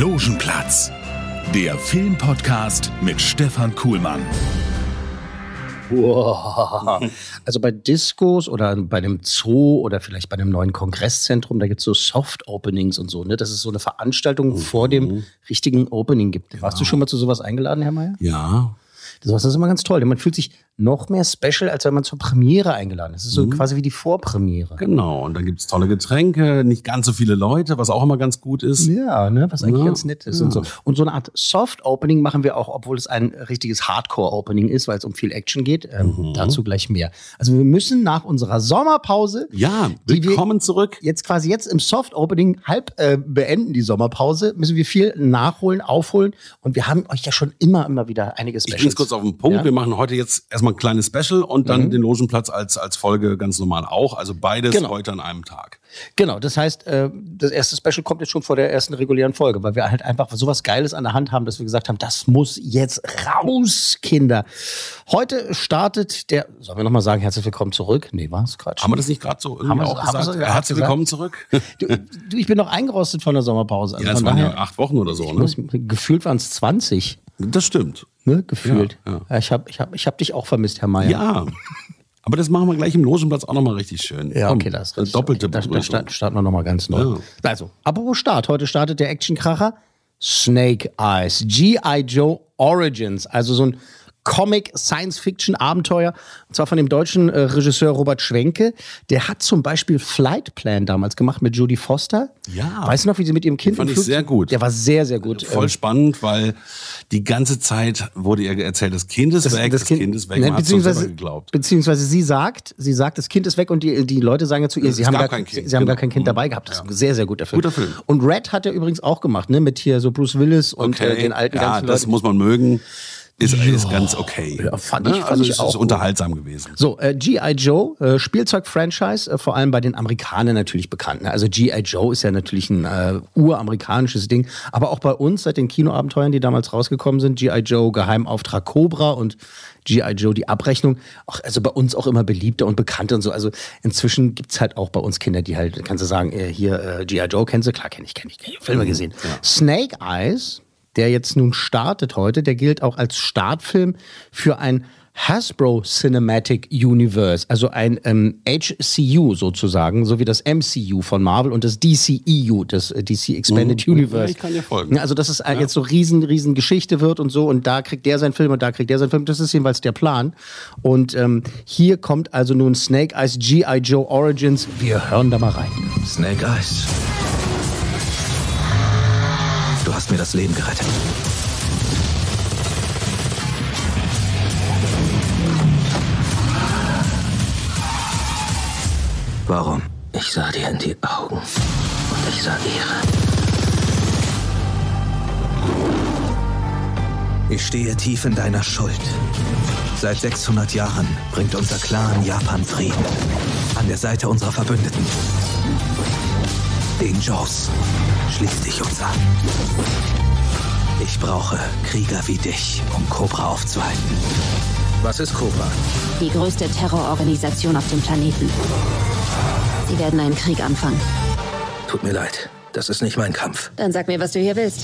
Logenplatz, der Filmpodcast mit Stefan Kuhlmann. Wow. Also bei Discos oder bei einem Zoo oder vielleicht bei einem neuen Kongresszentrum, da gibt es so Soft-Openings und so. Ne? Das ist so eine Veranstaltung vor dem richtigen Opening gibt. Warst du schon mal zu sowas eingeladen, Herr Mayer? Ja, Das ist immer ganz toll. denn Man fühlt sich noch mehr special, als wenn man zur Premiere eingeladen ist. Es ist so quasi wie die Vorpremiere. genau. Und dann gibt's tolle Getränke, nicht ganz so viele Leute, was auch immer ganz gut ist. Ja, ne, was eigentlich Ja, ganz nett ist und so. Und so eine Art Soft-Opening machen wir auch, obwohl es ein richtiges Hardcore-Opening ist, weil es um viel Action geht. Ähm, Mhm. Dazu gleich mehr. Also wir müssen nach unserer Sommerpause Ja, willkommen zurück. jetzt quasi jetzt im Soft-Opening halb äh, beenden, die Sommerpause, müssen wir viel nachholen, aufholen. Und wir haben euch ja schon immer, immer wieder einige Ich Specials. bring's kurz auf den Punkt. Ja. Mhm. Wir machen heute jetzt erstmal ein kleines Special und dann den Logenplatz als, als Folge ganz normal auch. Also beides Genau. heute an einem Tag. Genau, das heißt, äh, das erste Special kommt jetzt schon vor der ersten regulären Folge, weil wir halt einfach sowas Geiles an der Hand haben, dass wir gesagt haben, das muss jetzt raus, Kinder. Heute startet der, sollen wir nochmal sagen, herzlich willkommen zurück? Nee, was? Quatsch. Haben wir das nicht gerade so Haben wir- auch haben gesagt? so Herzlich gesagt? willkommen zurück. Du, du, ich bin noch eingerostet von der Sommerpause. Also ja, es waren ja acht Wochen oder so, ne? muss, gefühlt waren es 20, Das stimmt. ne? Gefühlt. Ja, ja. Ich habe ich hab, ich hab dich auch vermisst, Herr Mayer. Ja. Aber das machen wir gleich im Logenplatz auch nochmal richtig schön. Ja, Komm, okay, das ist. Doppelte Da, da starten, starten wir nochmal ganz neu. Ja. Also, apropos Start. Heute startet der Actionkracher Snake Eyes. G.I. Joe Origins. Also so ein Comic-Science-Fiction-Abenteuer. Und zwar von dem deutschen äh, Regisseur Robert Schwenke. Der hat zum Beispiel Flight Plan damals gemacht mit Jodie Foster. Ja. Weißt du noch, wie sie mit ihrem Kind Fand im ich sehr gut. Der war sehr, sehr gut. Voll Ähm, spannend, weil die ganze Zeit wurde ihr erzählt, das Kind ist weg, das Kind, ist weg. ne, beziehungsweise, geglaubt. beziehungsweise sie sagt, sie sagt, das Kind ist weg und die, die Leute sagen ja zu ihr, sie Es haben, gar, kein Kind, sie haben gar genau. kein Kind dabei gehabt. Das ist ein sehr, sehr guter Film. Guter Film. Und Red hat er übrigens auch gemacht, ne, mit hier so Bruce Willis und äh, den alten ja, ganzen das Leuten. muss man mögen. Ist, ist ganz okay. Ja, fand ich- Ne? fand also ich es auch ist gut. unterhaltsam gewesen. So, äh, G.I. Joe, äh, Spielzeug-Franchise, äh, vor allem bei den Amerikanern natürlich bekannt. Ne? Also G.I. Joe ist ja natürlich ein äh, uramerikanisches Ding, aber auch bei uns seit den Kinoabenteuern, die damals rausgekommen sind, G.I. Joe, Geheimauftrag Cobra und G.I. Joe, die Abrechnung, auch, also bei uns auch immer beliebter und bekannter und so. Also inzwischen gibt's halt auch bei uns Kinder, die halt, kannst du sagen, äh, hier äh, G.I. Joe, kennst du? Klar, kenn ich, kenn ich, kenn ich, Filme gesehen. Snake Eyes, der jetzt nun startet heute, der gilt auch als Startfilm für ein Hasbro Cinematic Universe, also ein ähm, HCU sozusagen, so wie das MCU von Marvel und das DCEU, das äh, DC Expanded Universe. ich kann dir folgen. Ja, Also, dass es äh, jetzt so riesen, riesen Geschichte wird und so und da kriegt der seinen Film und da kriegt der seinen Film. Das ist jedenfalls der Plan. Und ähm, hier kommt also nun Snake Eyes G.I. Joe Origins. Wir hören da mal rein. Snake Eyes. Du hast mir das Leben gerettet. Warum? Ich sah dir in die Augen und ich sah ihre. Ich stehe tief in deiner Schuld. Seit 600 Jahren bringt unser Clan Japan Frieden. An der Seite unserer Verbündeten. Den Joes. Schließ dich uns an. Ich brauche Krieger wie dich, um Cobra aufzuhalten. Was ist Cobra? Die größte Terrororganisation auf dem Planeten. Sie werden einen Krieg anfangen. Tut mir leid. Das ist nicht mein Kampf. Dann sag mir, was du hier willst.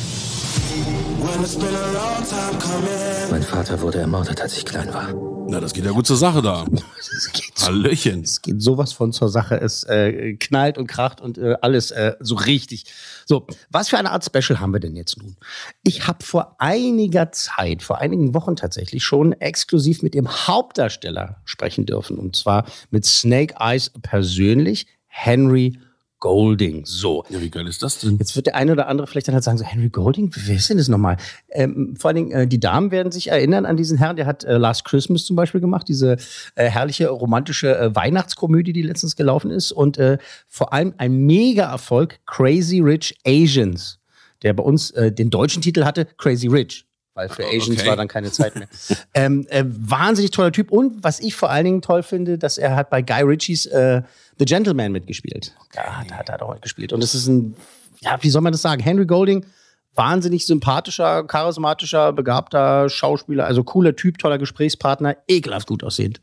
Mein Vater wurde ermordet, als ich klein war. Na, das geht ja gut zur Sache da. Hallöchen. Es geht sowas von zur Sache. Es äh, knallt und kracht und äh, alles äh, so richtig. So, was für eine Art Special haben wir denn jetzt nun? Ich habe vor einiger Zeit, vor einigen Wochen tatsächlich schon exklusiv mit dem Hauptdarsteller sprechen dürfen. Und zwar mit Snake Eyes persönlich, Henry Golding. So. Ja, wie geil ist das denn? Jetzt wird der eine oder andere vielleicht dann halt sagen, so Henry Golding, wer ist denn das nochmal? Ähm, vor allen Dingen, äh, die Damen werden sich erinnern an diesen Herrn, der hat äh, Last Christmas zum Beispiel gemacht, diese äh, herrliche romantische äh, Weihnachtskomödie, die letztens gelaufen ist und äh, vor allem ein Mega-Erfolg, Crazy Rich Asians, der bei uns äh, den deutschen Titel hatte, Crazy Rich weil für Asians okay. war dann keine Zeit mehr. ähm, äh, wahnsinnig toller Typ. Und was ich vor allen Dingen toll finde, dass er hat bei Guy Ritchies äh, The Gentleman mitgespielt. Da hat, hat er auch mitgespielt. Und es ist ein, ja, wie soll man das sagen? Henry Golding, wahnsinnig sympathischer, charismatischer, begabter Schauspieler, also cooler Typ, toller Gesprächspartner, ekelhaft gut aussehend.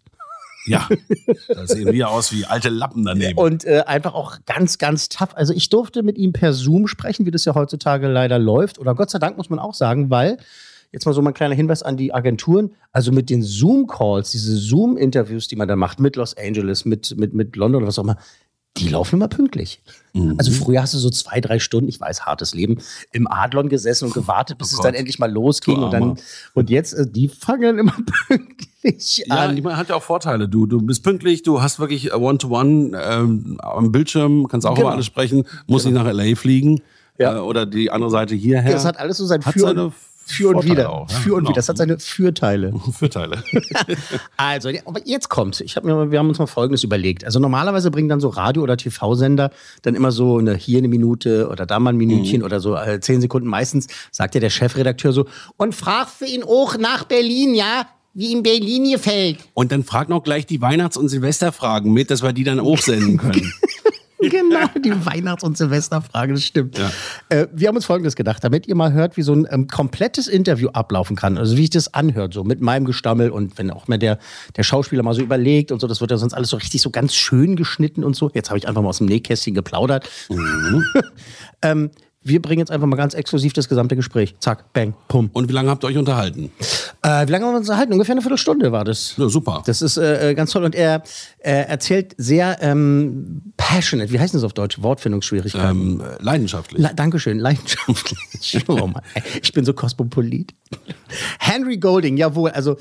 Ja, da sehen wir aus wie alte Lappen daneben. Und äh, einfach auch ganz, ganz tough. Also ich durfte mit ihm per Zoom sprechen, wie das ja heutzutage leider läuft. Oder Gott sei Dank muss man auch sagen, weil Jetzt mal so mein kleiner Hinweis an die Agenturen. Also mit den Zoom-Calls, diese Zoom-Interviews, die man da macht mit Los Angeles, mit, mit, mit London oder was auch immer, die laufen immer pünktlich. Mhm. Also früher hast du so zwei, drei Stunden, ich weiß, hartes Leben, im Adlon gesessen und gewartet, bis Oh es dann endlich mal losging. Und, dann, und jetzt, äh, die fangen dann immer pünktlich Ja, an. ich meine, hat ja auch Vorteile. Du, du bist pünktlich, du hast wirklich äh, One-to-One ähm, am Bildschirm, kannst auch Genau. über alles sprechen, musst nicht nach L.A. fliegen Ja. äh, oder die andere Seite hierher. Das hat alles so sein Für, für und Vorteile wieder. auch, ja, für und genau. wieder. Das hat seine Fürteile. Vorteile. Also, jetzt kommt's. Ich hab mir, wir haben uns mal Folgendes überlegt. Also normalerweise bringen dann so Radio- oder TV-Sender dann immer so eine, hier eine Minute oder da mal ein Minütchen Mhm. oder so äh, zehn Sekunden. Meistens sagt ja der Chefredakteur so, und fragst du ihn auch nach Berlin, ja? Wie ihm Berlin gefällt. Und dann frag noch gleich die Weihnachts- und Silvesterfragen mit, dass wir die dann auch senden können. genau, die Weihnachts- und Silvesterfrage, das stimmt. Ja. Äh, wir haben uns Folgendes gedacht, damit ihr mal hört, wie so ein ähm, komplettes Interview ablaufen kann, also wie ich das anhört, so mit meinem Gestammel und wenn auch mal der, der Schauspieler mal so überlegt und so, das wird ja sonst alles so richtig so ganz schön geschnitten und so. Jetzt habe ich einfach mal aus dem Nähkästchen geplaudert. ähm, wir bringen jetzt einfach mal ganz exklusiv das gesamte Gespräch. Zack, bang, pum. Und wie lange habt ihr euch unterhalten? Äh, wie lange haben wir uns unterhalten? Ungefähr eine Viertelstunde war das. Ja, super. Das ist äh, äh, ganz toll. Und er äh, erzählt sehr ähm, passionate, wie heißt das auf Deutsch? Wortfindungsschwierigkeiten. ähm, äh, leidenschaftlich. La Dankeschön, leidenschaftlich. Oh ich bin so kosmopolit. Henry Golding, jawohl. Also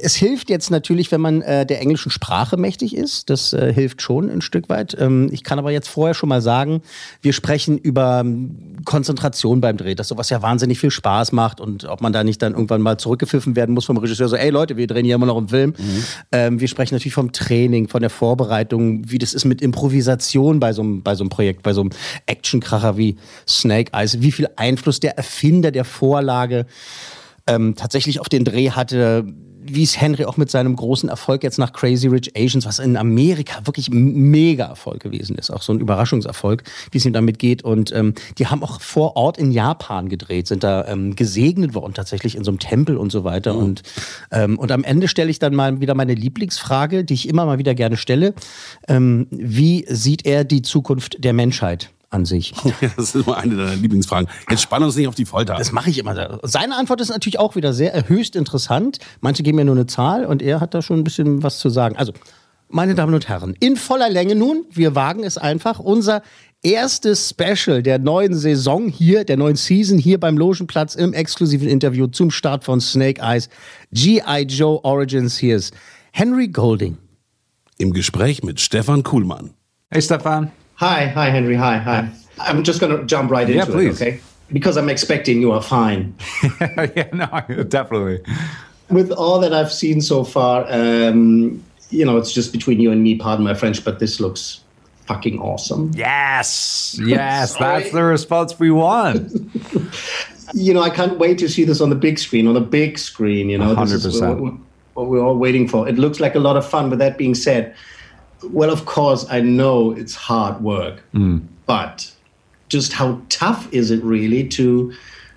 es hilft jetzt natürlich, wenn man äh, der englischen Sprache mächtig ist. Das äh, hilft schon ein Stück weit. Ähm, ich kann aber jetzt vorher schon mal sagen, wir sprechen über ähm, Konzentration beim Dreh, dass sowas ja wahnsinnig viel Spaß macht und ob man da nicht dann irgendwann mal zurückgepfiffen werden muss vom Regisseur, so, ey Leute, wir drehen hier immer noch einen Film. Ähm, wir sprechen natürlich vom Training, von der Vorbereitung, wie das ist mit Improvisation bei so einem, bei so einem Projekt, bei so einem Actionkracher wie Snake Eyes, wie viel Einfluss der Erfinder der Vorlage ähm, tatsächlich auf den Dreh hatte, wie es Henry auch mit seinem großen Erfolg jetzt nach Crazy Rich Asians, was in Amerika wirklich mega Erfolg gewesen ist, auch so ein Überraschungserfolg, wie es ihm damit geht. Und ähm, die haben auch vor Ort in Japan gedreht, sind da ähm, gesegnet worden tatsächlich in so einem Tempel und so weiter. Und, ähm, und am Ende stelle ich dann mal wieder meine Lieblingsfrage, die ich immer mal wieder gerne stelle. Ähm, wie sieht er die Zukunft der Menschheit an sich? Das ist immer eine deiner Lieblingsfragen. Jetzt spann uns nicht auf die Folter. Das mache ich immer. Seine Antwort ist natürlich auch wieder sehr äh, höchst interessant. Manche geben mir nur eine Zahl und er hat da schon ein bisschen was zu sagen. Also, meine Damen und Herren, in voller Länge nun, wir wagen es einfach, unser erstes Special der neuen Saison hier, der neuen Season hier beim Logenplatz im exklusiven Interview zum Start von Snake Eyes, G.I. Joe Origins. Hier ist Henry Golding. Im Gespräch mit Stefan Kuhlmann. Hey, Stefan. Hi, hi, Henry. Hi, hi. I'm just going to jump right Yeah, into please. it, okay? Because I'm expecting you are fine. yeah, no, definitely. With all that I've seen so far, um, you know, it's just between you and me, pardon my French, but this looks fucking awesome. Yes, yes, that's the response we want. You know, I can't wait to see this on the big screen, on the big screen, you know. This is 100%. what, what we're all waiting for. It looks like a lot of fun. With that being said, well, of course, I know it's hard work, hmm. but just how tough is it really to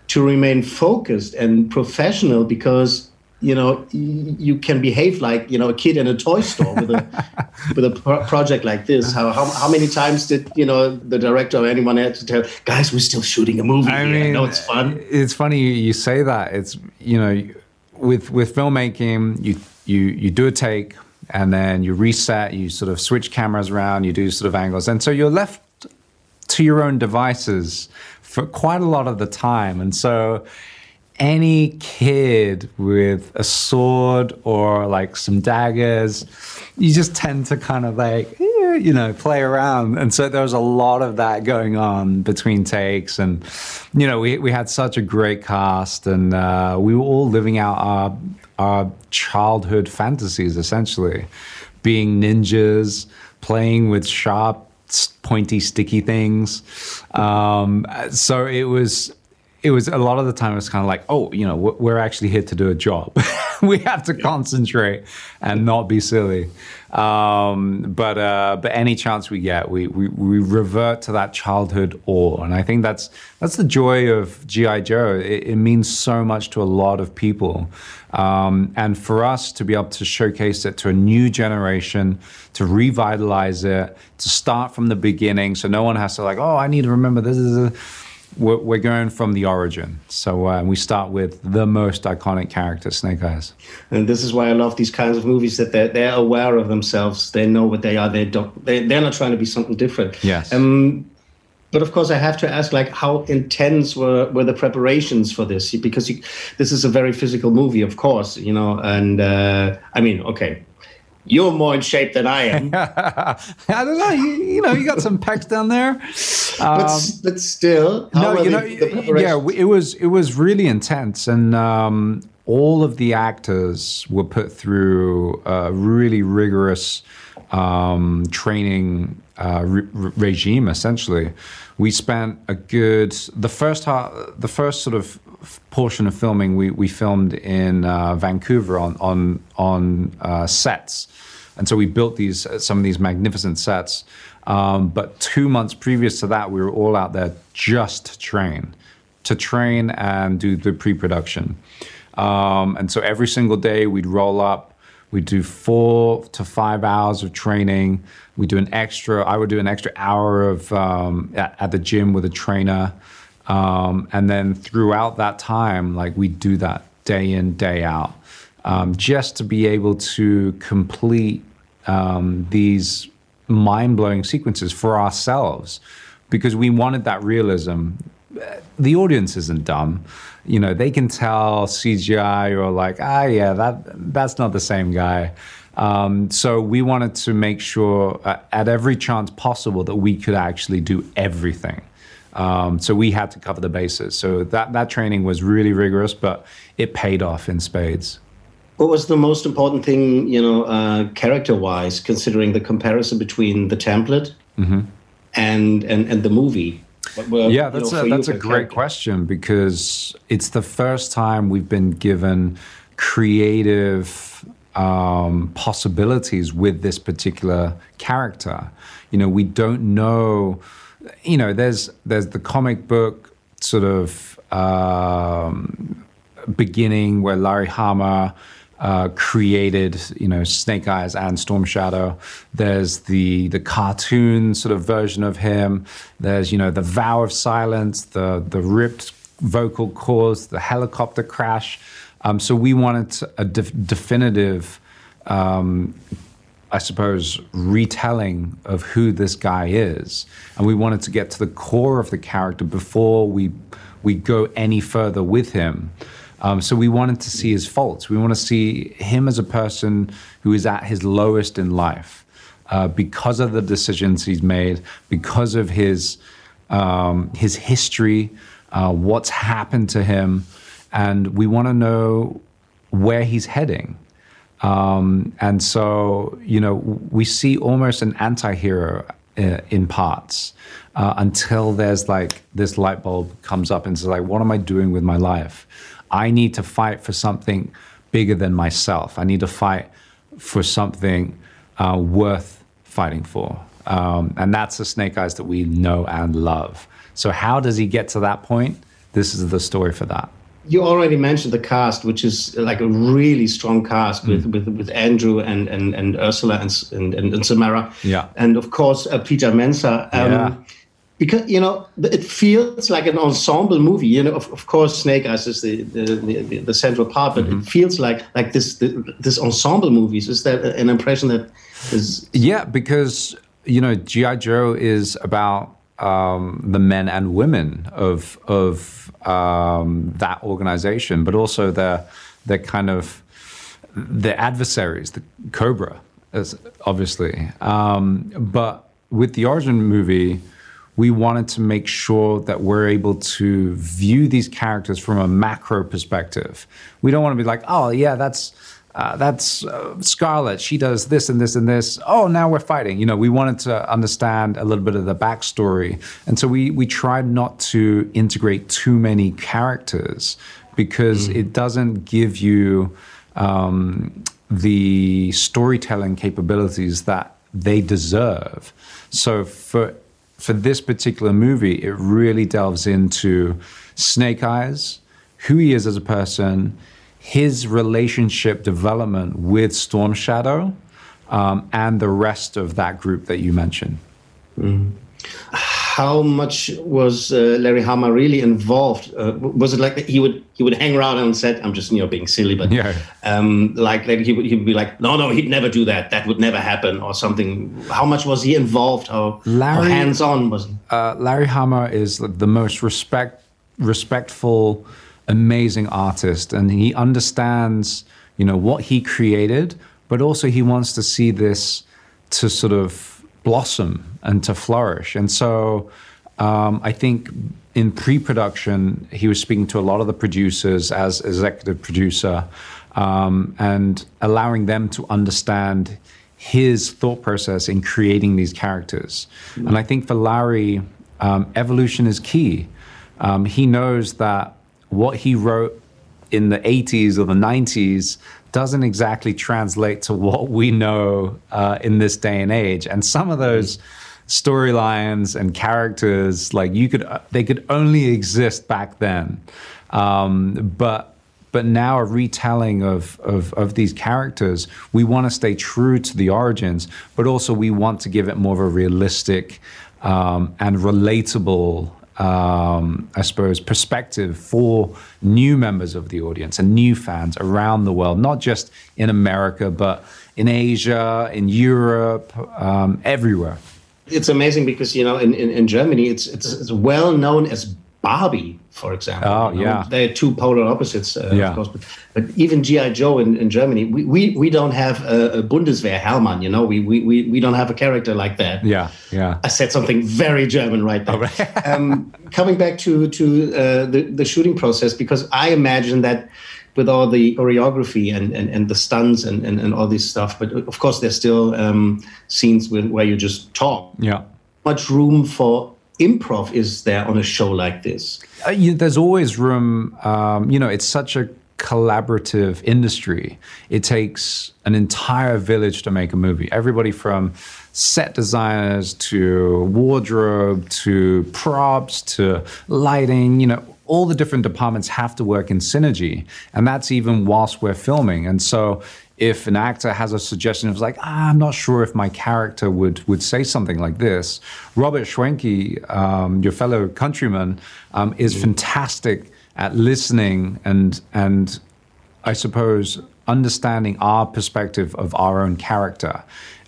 to remain focused and professional because you know you can behave like you know a kid in a toy store with a with a pro- project like this how, how how many times did you know the director or anyone had to tell guys we're still shooting a movie I here. I know it's fun It's funny you- you say that. It's you know, with with filmmaking, you you you do a take and then you reset. You sort of switch cameras around. You do sort of angles, and so you're left to your own devices for quite a lot of the time. And so any kid with a sword or like some daggers, you just tend to kind of like, "Eh, you know, play around. And so there was a lot of that going on between takes. And, you know, we, we had such a great cast and uh, we were all living out our, our childhood fantasies, essentially, being ninjas, playing with sharp, pointy, sticky things. Um, so it was it was a lot of the time it was kind of like oh you know we're actually here to do a job. We have to concentrate and not be silly. Um, but uh, but any chance we get we, we we revert to that childhood awe. And i think that's that's the joy of gi joe. It, it means so much to a lot of people. Um, and for us to be able to showcase it to a new generation to revitalize it to start from the beginning so no one has to like oh i need to remember this is a we're, we're going from the origin. So uh, we start with the most iconic character, Snake Eyes. And this is why I love these kinds of movies that they're, they're aware of themselves. They know what they are. They're, they, they're not trying to be something different. Yes. Um, but of course, I have to ask, like, how intense were, were the preparations for this? Because you, this is a very physical movie, of course, you know. And uh, I mean, okay, you're more in shape than I am. I don't know. You, you, know, you got some pecs down there. Um, but, but still, no, you know, yeah, it was it was really intense, and um, all of the actors were put through a really rigorous um, training uh, re- regime. Essentially, we spent a good the first half, the first sort of portion of filming we, we filmed in uh, Vancouver on on on uh, sets, and so we built these some of these magnificent sets. Um, but two months previous to that, we were all out there just to train, to train and do the pre-production. Um, and so every single day we'd roll up, we'd do four to five hours of training. We do an extra. I would do an extra hour of um, at, at the gym with a trainer. Um, and then throughout that time, like we do that day in, day out, um, just to be able to complete um, these mind blowing sequences for ourselves because we wanted that realism. The audience isn't dumb. You know, they can tell CGI or like, ah, yeah, that that's not the same guy. Um, so we wanted to make sure uh, at every chance possible that we could actually do everything. Um, so we had to cover the bases. So that, that training was really rigorous, but it paid off in spades. What was the most important thing, you know, uh, character-wise, considering the comparison between the template mm-hmm. and, and and the movie? Were, yeah, that's know, a, that's a great character? question because it's the first time we've been given creative um, possibilities with this particular character. You know, we don't know you know, there's there's the comic book sort of um, beginning where Larry Hama uh, created, you know, Snake Eyes and Storm Shadow. There's the the cartoon sort of version of him. There's you know the vow of silence, the the ripped vocal cords, the helicopter crash. Um, so we wanted a de- definitive um, I suppose, retelling of who this guy is. And we wanted to get to the core of the character before we, we go any further with him. Um, so we wanted to see his faults. We want to see him as a person who is at his lowest in life uh, because of the decisions he's made, because of his, um, his history, uh, what's happened to him. And we want to know where he's heading. Um, and so, you know, we see almost an anti hero uh, in parts uh, until there's like this light bulb comes up and says, like, what am I doing with my life? I need to fight for something bigger than myself. I need to fight for something uh, worth fighting for. Um, and that's the Snake Eyes that we know and love. So, how does he get to that point? This is the story for that you already mentioned the cast, which is like a really strong cast with mm. with, with Andrew and and, and Ursula and, and and Samara. Yeah, and of course uh, Peter Mensah. Um, yeah. Because you know it feels like an ensemble movie. You know, of, of course, Snake Eyes is the the, the, the central part, but mm-hmm. it feels like like this the, this ensemble movies. Is that an impression that is? Yeah, because you know GI Joe is about um, the men and women of of um, that organization, but also their their kind of their adversaries, the Cobra. as- obviously. Um, but with the origin movie, we wanted to make sure that we're able to view these characters from a macro perspective. We don't want to be like, oh yeah, that's uh, that's uh, Scarlett. She does this and this and this. Oh, now we're fighting. You know, we wanted to understand a little bit of the backstory, and so we we tried not to integrate too many characters because it doesn't give you um, the storytelling capabilities that they deserve. So for for this particular movie, it really delves into Snake Eyes, who he is as a person, his relationship development with Storm Shadow, um, and the rest of that group that you mentioned. How much was uh, Larry Hama really involved? Uh, was it like he would he would hang around on set? I'm just you know being silly, but Yeah. um, like like he would he would be like, no, no, he'd never do that. That would never happen, or something. How much was he involved? How, how hands on was he? uh, Larry Hama is the most respect, respectful, amazing artist, and he understands, you know, what he created, but also he wants to see this to sort of blossom and to flourish. And so, um, I think in pre-production, he was speaking to a lot of the producers as executive producer, um, and allowing them to understand his thought process in creating these characters. And I think for Larry, um, evolution is key. Um, he knows that what he wrote in the 80s or the 90s doesn't exactly translate to what we know uh, in this day and age. And some of those storylines and characters, like you could, they could only exist back then. Um, but but now a retelling of, of, of these characters, we want to stay true to the origins, but also we want to give it more of a realistic um, and relatable, um, I suppose, perspective for new members of the audience and new fans around the world, not just in America, but in Asia, in Europe, um, everywhere. It's amazing because you know in, in, in Germany it's, it's it's well known as Barbie, for example. Oh, yeah. they're two polar opposites, uh, Yeah. of course. But, but even GI Joe in, in Germany, we, we, we don't have a, a Bundeswehr Hellmann. You know, we, we we we don't have a character like that. Yeah, yeah. I said something very German right there. um, coming back to to uh, the the shooting process, because I imagine that with all the choreography and, and, and the stunts and, and, and all this stuff, but of course there's still um, scenes with, where you just talk. Yeah. Much room for improv is there on a show like this? Uh, you, there's always room. Um, you know, it's such a collaborative industry. It takes an entire village to make a movie. Everybody from set designers to wardrobe to props to lighting. You know, all the different departments have to work in synergy, and that's even whilst we're filming. And so. If an actor has a suggestion of like, ah, I'm not sure if my character would would say something like this, Robert Schwentke, um, your fellow countryman, um, is fantastic at listening and and I suppose understanding our perspective of our own character.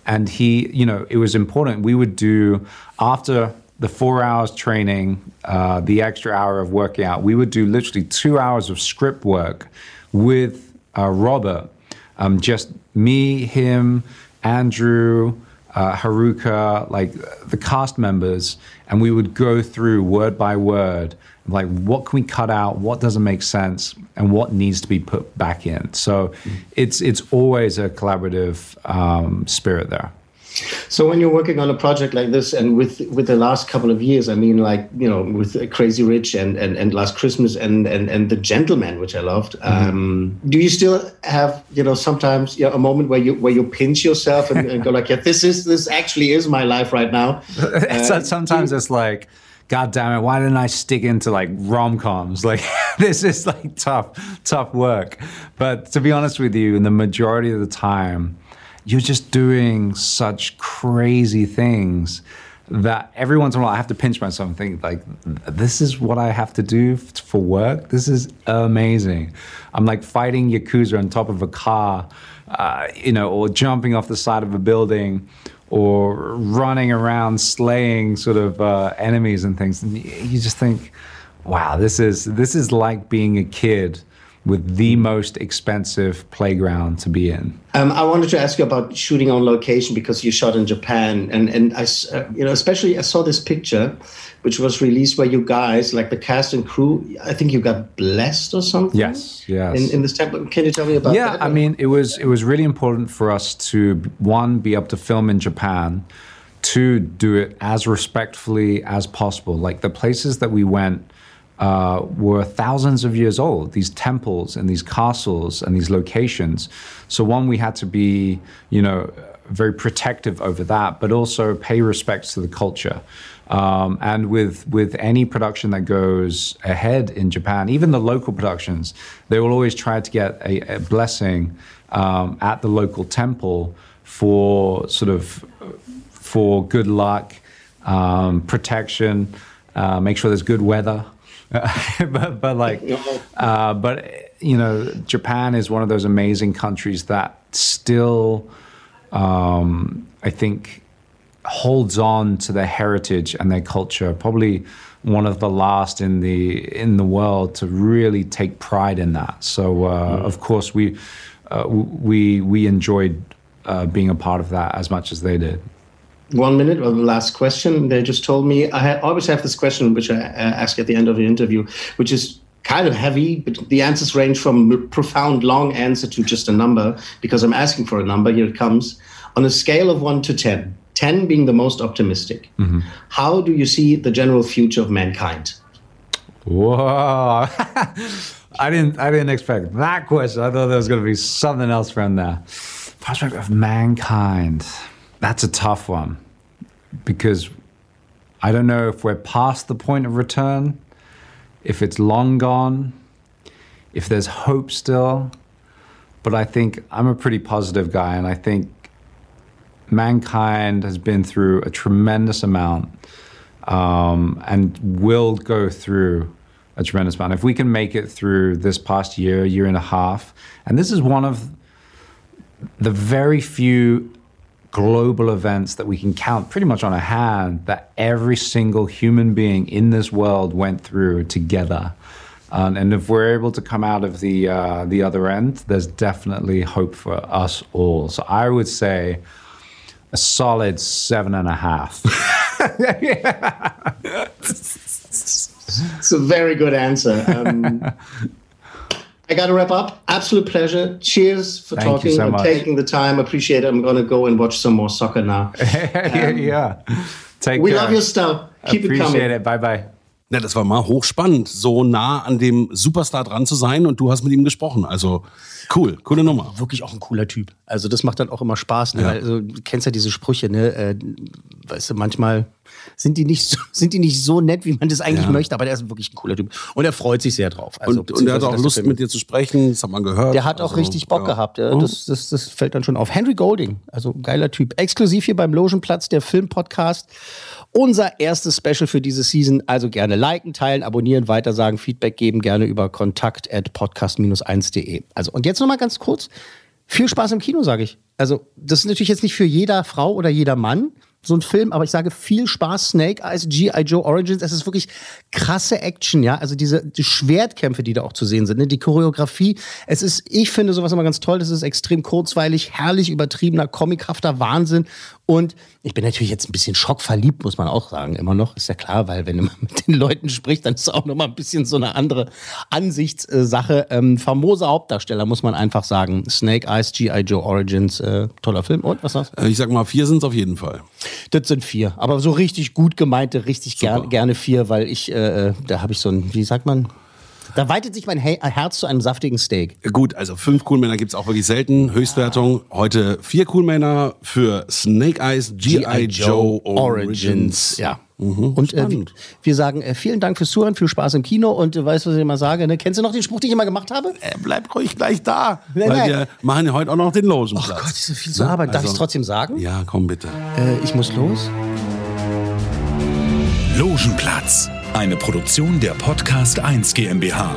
And he, you know, it was important. We would do after the four hours training, uh, the extra hour of working out. We would do literally two hours of script work with uh, Robert. Um, just me, him, Andrew, uh, Haruka, like the cast members, and we would go through word by word, like what can we cut out, what doesn't make sense, and what needs to be put back in. So it's it's always a collaborative um, spirit there. So when you're working on a project like this, and with with the last couple of years, I mean, like you know, with Crazy Rich and and, and Last Christmas and, and and The Gentleman, which I loved. Um, do you still have you know sometimes you know, a moment where you where you pinch yourself and, and go like, yeah, this is this actually is my life right now. So sometimes it's like, God damn it, why didn't I stick into like rom coms? Like, this is like tough, tough work. But to be honest with you, in the majority of the time, you're just doing such crazy things that every once in a while I have to pinch myself and think, like, this is what I have to do for work. This is amazing. I'm like fighting Yakuza on top of a car, uh, you know, or jumping off the side of a building or running around slaying sort of uh, enemies and things. And you just think, wow, this is this is like being a kid with the most expensive playground to be in. Um, I wanted to ask you about shooting on location because you shot in Japan, and and I, uh, you know, especially I saw this picture, which was released where you guys, like the cast and crew, I think you got blessed or something. Yes, yes. In, in this temple, can you tell me about yeah, that? I mean, it was it was really important for us to one be able to film in Japan, to do it as respectfully as possible. Like the places that we went uh, were thousands of years old, these temples and these castles and these locations. So, one, we had to be, you know, very protective over that, but also pay respects to the culture. Um, and with with any production that goes ahead in Japan, even the local productions, they will always try to get a, a blessing um, at the local temple for sort of for good luck, um, protection, uh, make sure there's good weather. but, but like, uh, but you know, Japan is one of those amazing countries that still, um, I think, holds on to their heritage and their culture. Probably one of the last in the in the world to really take pride in that. So, uh, of course, we uh, we we enjoyed uh, being a part of that as much as they did one minute or the last question. They just told me I always have this question, which I ask at the end of the interview, which is kind of heavy, but the answers range from profound, long answer to just a number because I'm asking for a number. Here it comes. On a scale of one to 10, 10 being the most optimistic, mm-hmm. how do you see the general future of mankind? Whoa. I didn't I didn't expect that question. I thought there was going to be something else from there. Prospect of mankind. That's a tough one because I don't know if we're past the point of return, if it's long gone, if there's hope still. But I think I'm a pretty positive guy, and I think mankind has been through a tremendous amount um, and will go through a tremendous amount. If we can make it through this past year, year and a half, and this is one of the very few global events that we can count pretty much on a hand that every single human being in this world went through together. Um, and if we're able to come out of the uh, the other end, there's definitely hope for us all. So I would say a solid seven and a half. it's a very good answer. Um, I got to wrap up. Absolute pleasure. Cheers for Thank talking so and much. taking the time. Appreciate it. I'm going to go and watch some more soccer now. Um, yeah. Take we care. love your stuff. Keep Appreciate it coming. It. Bye bye. Ja, das war mal hochspannend, so nah an dem Superstar dran zu sein und du hast mit ihm gesprochen. Also cool, coole Nummer. Wirklich auch ein cooler Typ. Also das macht dann auch immer Spaß. Ne? Ja. Also, du kennst ja diese Sprüche, ne? Äh, weißt du, manchmal sind die nicht so, sind die nicht so nett, wie man das eigentlich ja. möchte, aber der ist wirklich ein cooler Typ. Und er freut sich sehr drauf. Also, und, und er hat auch Lust, mit dir zu sprechen, das hat man gehört. Der hat auch also, richtig Bock ja. gehabt. Das, das, das fällt dann schon auf. Henry Golding, also geiler Typ. Exklusiv hier beim Logenplatz, der Filmpodcast. Unser erstes Special für diese Season. Also gerne liken, teilen, abonnieren, weitersagen, Feedback geben, gerne über kontakt at podcast-1.de. Also, und jetzt nochmal ganz kurz. Viel Spaß im Kino, sage ich. Also, das ist natürlich jetzt nicht für jeder Frau oder jeder Mann so ein Film, aber ich sage viel Spaß. Snake Eyes, G.I. Joe Origins. Es ist wirklich krasse Action, ja. Also diese die Schwertkämpfe, die da auch zu sehen sind, ne? die Choreografie. Es ist, ich finde sowas immer ganz toll. Das ist extrem kurzweilig, herrlich übertriebener, comichafter Wahnsinn. Und ich bin natürlich jetzt ein bisschen schockverliebt, muss man auch sagen, immer noch. Ist ja klar, weil wenn man mit den Leuten spricht, dann ist es auch nochmal ein bisschen so eine andere Ansichtssache. Ähm, famoser Hauptdarsteller, muss man einfach sagen. Snake Eyes, G.I. Joe Origins, äh, toller Film. Und was du? Äh, ich sag mal, vier sind es auf jeden Fall. Das sind vier. Aber so richtig gut gemeinte, richtig ger gerne vier, weil ich, äh, äh da habe ich so ein, wie sagt man, da weitet sich mein Herz zu einem saftigen Steak. Gut, also fünf Coolmänner gibt es auch wirklich selten. Höchstwertung. Heute vier Coolmänner für Snake Eyes G.I. Joe Origins. Origins. Ja. Mhm, und äh, wir sagen äh, vielen Dank fürs Zuhören, viel Spaß im Kino und äh, weißt du, was ich immer sage? Ne? Kennst du noch den Spruch, den ich immer gemacht habe? Äh, bleib ruhig gleich da, nein, weil nein. wir machen ja heute auch noch den Logenplatz. Oh Gott, ist so viel zu arbeiten. Also, Darf ich es trotzdem sagen? Ja, komm bitte. Äh, ich muss los. Logenplatz eine Produktion der Podcast 1 GmbH.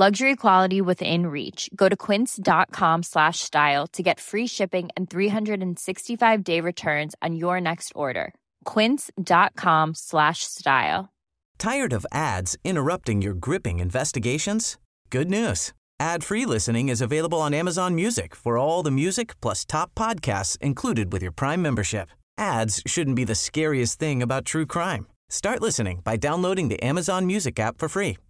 Luxury quality within reach. Go to quince.com slash style to get free shipping and 365 day returns on your next order. Quince.com slash style. Tired of ads interrupting your gripping investigations? Good news. Ad-free listening is available on Amazon Music for all the music plus top podcasts included with your Prime membership. Ads shouldn't be the scariest thing about true crime. Start listening by downloading the Amazon Music app for free